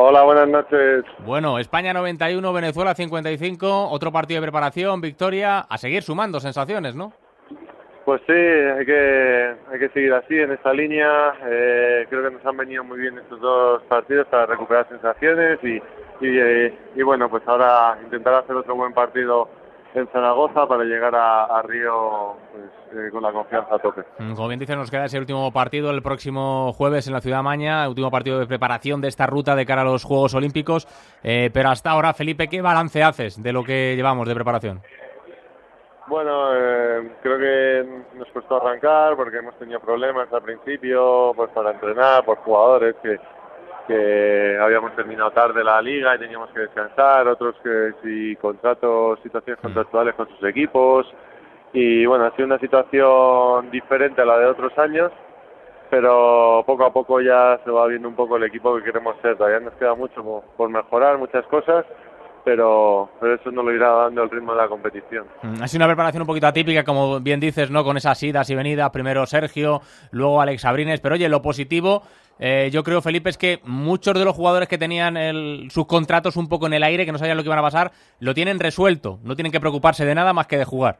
Hola, buenas noches. Bueno, España 91, Venezuela 55, otro partido de preparación, victoria, a seguir sumando sensaciones, ¿no? Pues sí, hay que, hay que seguir así en esta línea. Eh, creo que nos han venido muy bien estos dos partidos para recuperar sensaciones y, y, eh, y bueno, pues ahora intentar hacer otro buen partido en Zaragoza para llegar a, Río pues, eh, con la confianza a tope. Mm, como bien dice, nos queda ese último partido el próximo jueves en la Ciudad Maña, último partido de preparación de esta ruta de cara a los Juegos Olímpicos. Eh, pero hasta ahora, Felipe, ¿qué balance haces de lo que llevamos de preparación? Bueno, eh, creo que nos costó arrancar porque hemos tenido problemas al principio pues para entrenar por jugadores que que habíamos terminado tarde la liga y teníamos que descansar, otros que si contratos, situaciones mm. contractuales con sus equipos. Y bueno, ha sido una situación diferente a la de otros años, pero poco a poco ya se va viendo un poco el equipo que queremos ser. Todavía nos queda mucho por mejorar, muchas cosas, pero, pero eso no lo irá dando el ritmo de la competición. Mm, ha sido una preparación un poquito atípica, como bien dices, ¿no? Con esas idas y venidas, primero Sergio, luego Alex Abrines, pero oye, lo positivo eh, yo creo, Felipe, es que muchos de los jugadores que tenían sus contratos un poco en el aire, que no sabían lo que iban a pasar, lo tienen resuelto. No tienen que preocuparse de nada más que de jugar.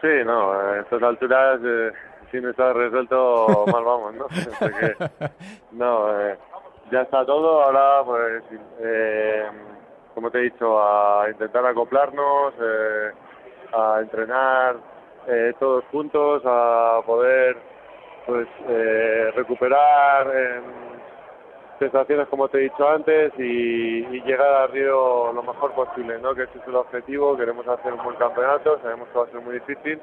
Sí, no, a estas alturas, eh, si no está resuelto, mal vamos, ¿no? no, eh, ya está todo. Ahora, pues, eh, como te he dicho, a intentar acoplarnos, a entrenar todos juntos, a poder pues eh, recuperar eh, sensaciones como te he dicho antes y, llegar a Río lo mejor posible, ¿no? Que ese es el objetivo, queremos hacer un buen campeonato, sabemos que va a ser muy difícil,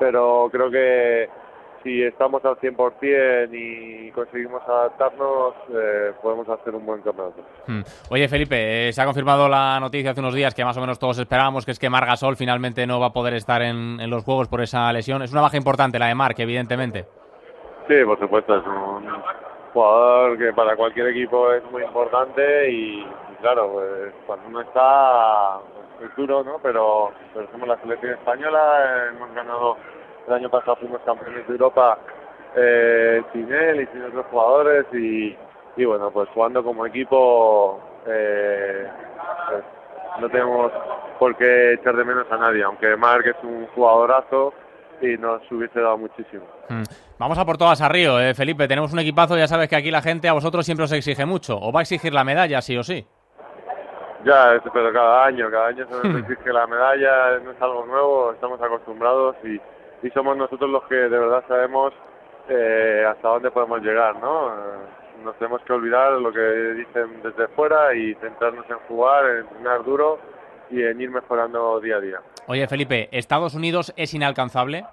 pero creo que si estamos al 100% y conseguimos adaptarnos, eh, podemos hacer un buen campeonato. Hmm. Oye, Felipe, eh, se ha confirmado la noticia hace unos días que más o menos todos esperábamos, que es que Margasol finalmente no va a poder estar en, en los Juegos por esa lesión. Es una baja importante la de Marc, evidentemente. Sí, por supuesto, es un jugador que para cualquier equipo es muy importante y, claro, pues cuando uno está pues, es duro, ¿no? Pero, somos la selección española, hemos ganado, el año pasado fuimos campeones de Europa eh, sin él y sin otros jugadores y, y bueno, pues jugando como equipo eh, pues, no tenemos por qué echar de menos a nadie, aunque Marc es un jugadorazo y nos hubiese dado muchísimo. Hmm. Vamos a por todas a Río, eh, Felipe. Tenemos un equipazo, ya sabes que aquí la gente a vosotros siempre os exige mucho. ¿O va a exigir la medalla, sí o sí? Ya, pero cada año, cada año se nos exige la medalla, no es algo nuevo, estamos acostumbrados y, y somos nosotros los que de verdad sabemos eh, hasta dónde podemos llegar, ¿no? Eh, nos tenemos que olvidar lo que dicen desde fuera y centrarnos en jugar, en entrenar duro y en ir mejorando día a día. Oye, Felipe, ¿Estados Unidos es inalcanzable?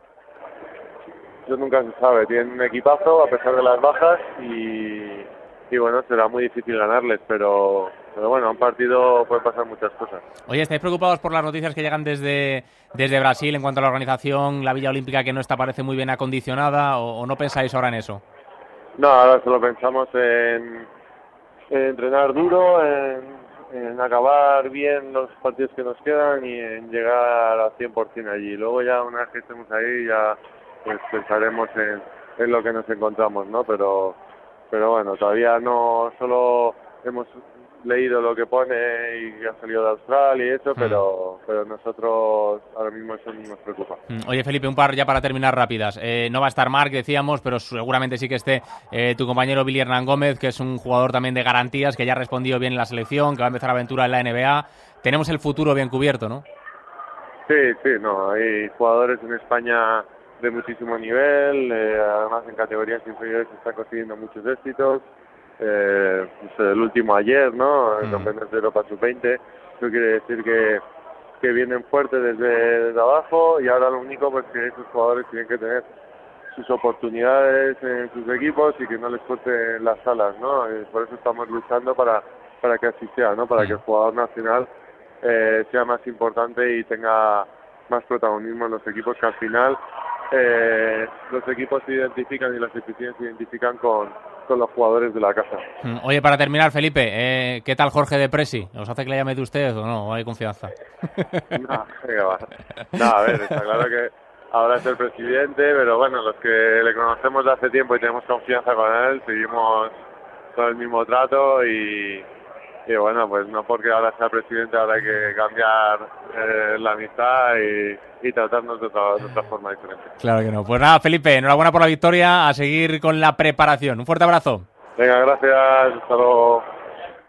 Yo nunca se sabe. Tienen un equipazo a pesar de las bajas y, y bueno, será muy difícil ganarles, pero, pero bueno, un partido puede pasar muchas cosas. Oye, ¿estáis preocupados por las noticias que llegan desde, desde Brasil en cuanto a la organización, la Villa Olímpica que no está, parece muy bien acondicionada, o, no pensáis ahora en eso? No, ahora solo pensamos en, en entrenar duro, en en acabar bien los partidos que nos quedan y en llegar al 100% allí. Luego ya una vez que estemos ahí ya pues pensaremos en, en lo que nos encontramos, ¿no? Pero, pero bueno, todavía no solo hemos leído lo que pone y que ha salido de Australia y eso, mm. pero, pero nosotros ahora mismo eso no nos preocupa. Mm. Oye, Felipe, un par ya para terminar rápidas. Eh, no va a estar Marc, decíamos, pero seguramente sí que esté eh, tu compañero Billy Hernán Gómez, que es un jugador también de garantías, que ya ha respondido bien en la selección, que va a empezar aventura en la NBA. Tenemos el futuro bien cubierto, ¿no? Sí, sí, no, hay jugadores en España de muchísimo nivel, eh, además en categorías inferiores se están consiguiendo muchos éxitos eh, pues, el último ayer, ¿no? El campeonato de Europa Sub-20. Eso quiere decir que, que vienen fuertes desde, abajo y ahora lo único pues que esos jugadores tienen que tener sus oportunidades en sus equipos y que no les corten las alas, ¿no? Y por eso estamos luchando para, para que así sea, ¿no? Para que el jugador nacional eh, sea más importante y tenga más protagonismo en los equipos que al final eh, los equipos se identifican y las instituciones se identifican con, con los jugadores de la casa. Mm, oye, para terminar, Felipe, eh, ¿qué tal Jorge de Presi? ¿Os hace que le llame de usted o no? ¿Hay confianza? no, no, a ver, está claro que ahora es el presidente, pero bueno, los que le conocemos de hace tiempo y tenemos confianza con él, seguimos con el mismo trato y, y bueno, pues no porque ahora sea presidente ahora hay que cambiar eh, la amistad y, y tratarnos de otra, de otra forma diferente. Claro que no. Pues nada, Felipe, enhorabuena por la victoria, a seguir con la preparación. Un fuerte abrazo. Venga, gracias, hasta luego.